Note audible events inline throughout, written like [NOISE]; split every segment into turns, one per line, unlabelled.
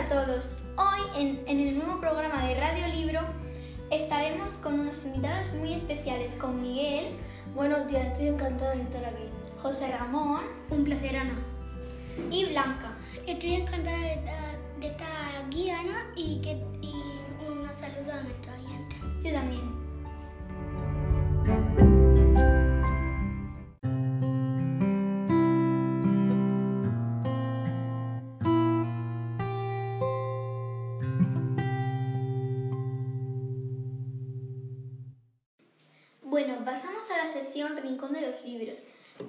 a todos. Hoy en, en el nuevo programa de Radio Libro estaremos con unos invitados muy especiales, con Miguel,
Buenos días, estoy encantada de estar aquí.
José Ramón
Un placer, Ana.
y Blanca.
Estoy encantada de estar, de estar aquí, Ana, y, que, y un saludo a nuestros oyentes.
Yo también. Pasamos a la sección Rincón de los Libros,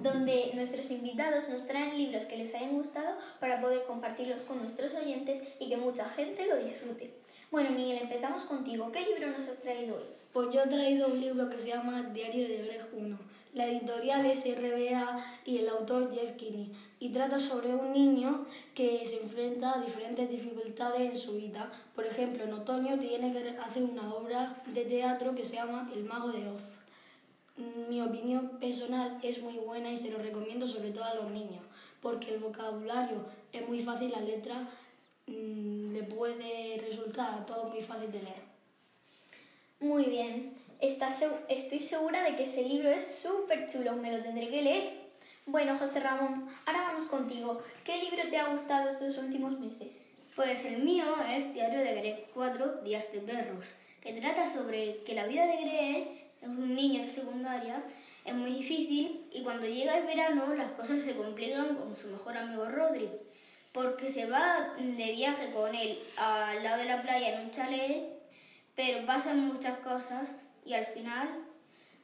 donde nuestros invitados nos traen libros que les hayan gustado para poder compartirlos con nuestros oyentes y que mucha gente lo disfrute. Bueno, Miguel, empezamos contigo. ¿Qué libro nos has traído hoy?
Pues yo he traído un libro que se llama Diario de Greg 1. La editorial es RBA y el autor Jeff Kinney. Y trata sobre un niño que se enfrenta a diferentes dificultades en su vida. Por ejemplo, en otoño tiene que hacer una obra de teatro que se llama El Mago de Oz. Mi opinión personal es muy buena y se lo recomiendo sobre todo a los niños, porque el vocabulario es muy fácil, la letra mm, le puede resultar a todos muy fácil de leer.
Muy bien. Estoy segura de que ese libro es súper chulo. Me lo tendré que leer. Bueno, José Ramón, ahora vamos contigo. ¿Qué libro te ha gustado estos últimos meses?
Pues el mío es Diario de Greg, cuatro días de perros, que trata sobre que la vida de Greg es un niño de secundaria, es muy difícil y cuando llega el verano las cosas se complican con su mejor amigo Rodri, porque se va de viaje con él al lado de la playa en un chalet, pero pasan muchas cosas y al final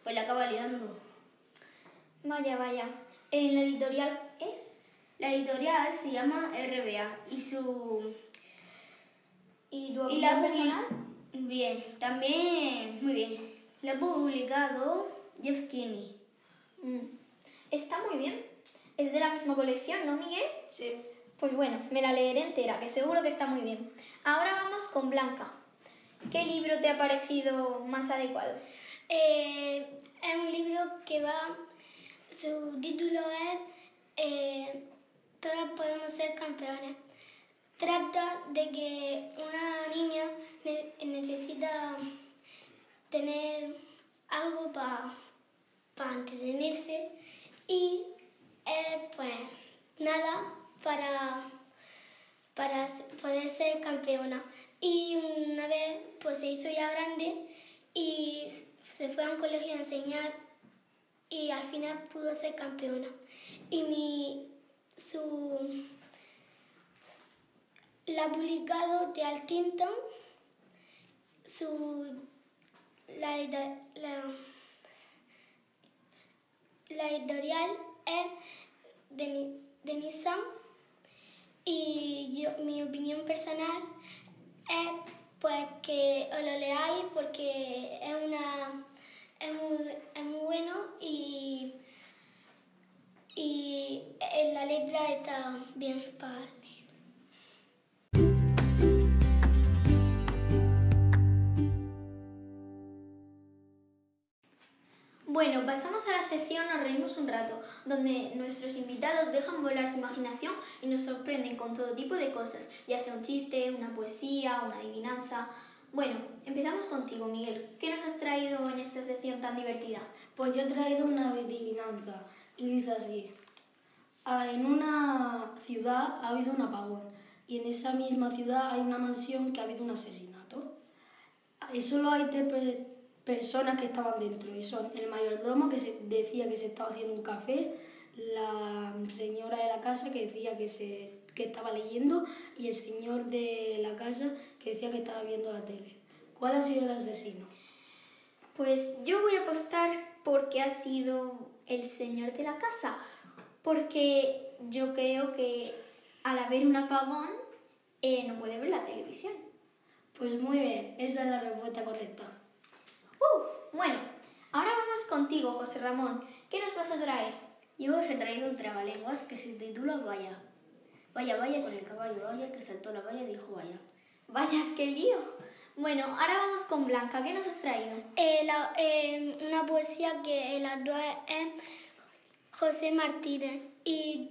pues la acaba liando.
Vaya, vaya. ¿En la editorial es?
La editorial se llama RBA y su
¿Y tu
Y la
personal?
Bien, también, muy bien. La ha publicado Jeff Kinney.
Mm. Está muy bien. Es de la misma colección, ¿no, Miguel?
Sí.
Pues bueno, me la leeré entera, que seguro que está muy bien. Ahora vamos con Blanca. ¿Qué libro te ha parecido más adecuado?
Eh, es un libro que va, su título es eh, Todas podemos ser campeones. Trata de que una niña ne- necesita tener entretenerse y eh, pues nada para, para poder ser campeona. Y una vez pues se hizo ya grande y se fue a un colegio a enseñar y al final pudo ser campeona. Y mi, su, la publicado de Altinton, su, la, la editorial es de, de Nissan y yo, mi opinión personal es pues que os lo leáis porque es una es muy, es muy bueno y y en la letra está bien
Bueno, pasamos a la sección Nos reímos un rato, donde nuestros invitados dejan volar su imaginación y nos sorprenden con todo tipo de cosas, ya sea un chiste, una poesía, una adivinanza. Bueno, empezamos contigo, Miguel. ¿Qué nos has traído en esta sección tan divertida?
Pues yo he traído una adivinanza y dice así. Ah, En una ciudad ha habido un apagón y en esa misma ciudad hay una mansión que ha habido un asesinato. Y solo hay tres personas que estaban dentro y son el mayordomo que se decía que se estaba haciendo un café, la señora de la casa que decía que, se, que estaba leyendo y el señor de la casa que decía que estaba viendo la tele. ¿Cuál ha sido el asesino?
Pues yo voy a apostar porque ha sido el señor de la casa, porque yo creo que al haber un apagón eh, no puede ver la televisión.
Pues muy bien, esa es la respuesta correcta.
Uh, bueno, ahora vamos contigo, José Ramón. ¿Qué nos vas a traer?
Yo os he traído un trabalenguas que se titula Vaya. Vaya, vaya con el caballo, vaya que saltó la valla y dijo vaya.
Vaya, qué lío. Bueno, ahora vamos con Blanca. ¿Qué nos has traído?
Eh, la- eh, una poesía que el autor es José Martínez y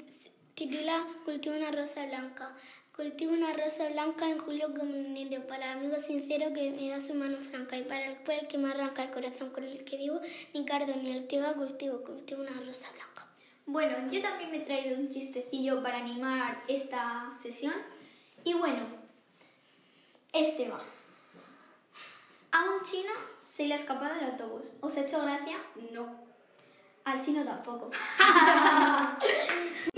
titula Cultiva una rosa blanca. Cultivo una rosa blanca en julio como un niño, para el amigo sincero que me da su mano franca y para el cual que me arranca el corazón con el que vivo, ni cardo ni altiva cultivo, cultivo una rosa blanca.
Bueno, yo también me he traído un chistecillo para animar esta sesión. Y bueno, este va. A un chino se le ha escapado el autobús. ¿Os ha hecho gracia?
No.
Al chino tampoco. [LAUGHS]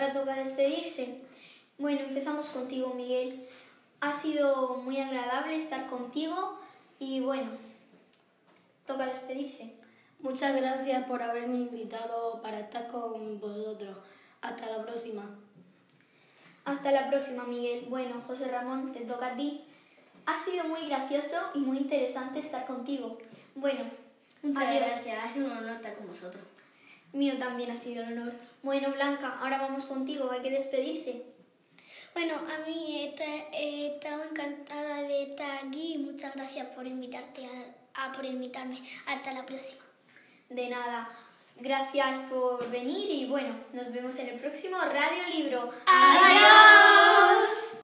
ahora toca despedirse. Bueno, empezamos contigo, Miguel. Ha sido muy agradable estar contigo y bueno, toca despedirse.
Muchas gracias por haberme invitado para estar con vosotros. Hasta la próxima.
Hasta la próxima, Miguel. Bueno, José Ramón, te toca a ti. Ha sido muy gracioso y muy interesante estar contigo. Bueno,
Muchas
adiós.
gracias, sido un honor estar con vosotros.
Mío también ha sido un honor. Bueno, Blanca, ahora vamos contigo, hay que despedirse.
Bueno, a mí he, he estado encantada de estar aquí y muchas gracias por invitarte a, a- por invitarme. Hasta la próxima.
De nada. Gracias por venir y bueno, nos vemos en el próximo Radio Libro.
¡Adiós!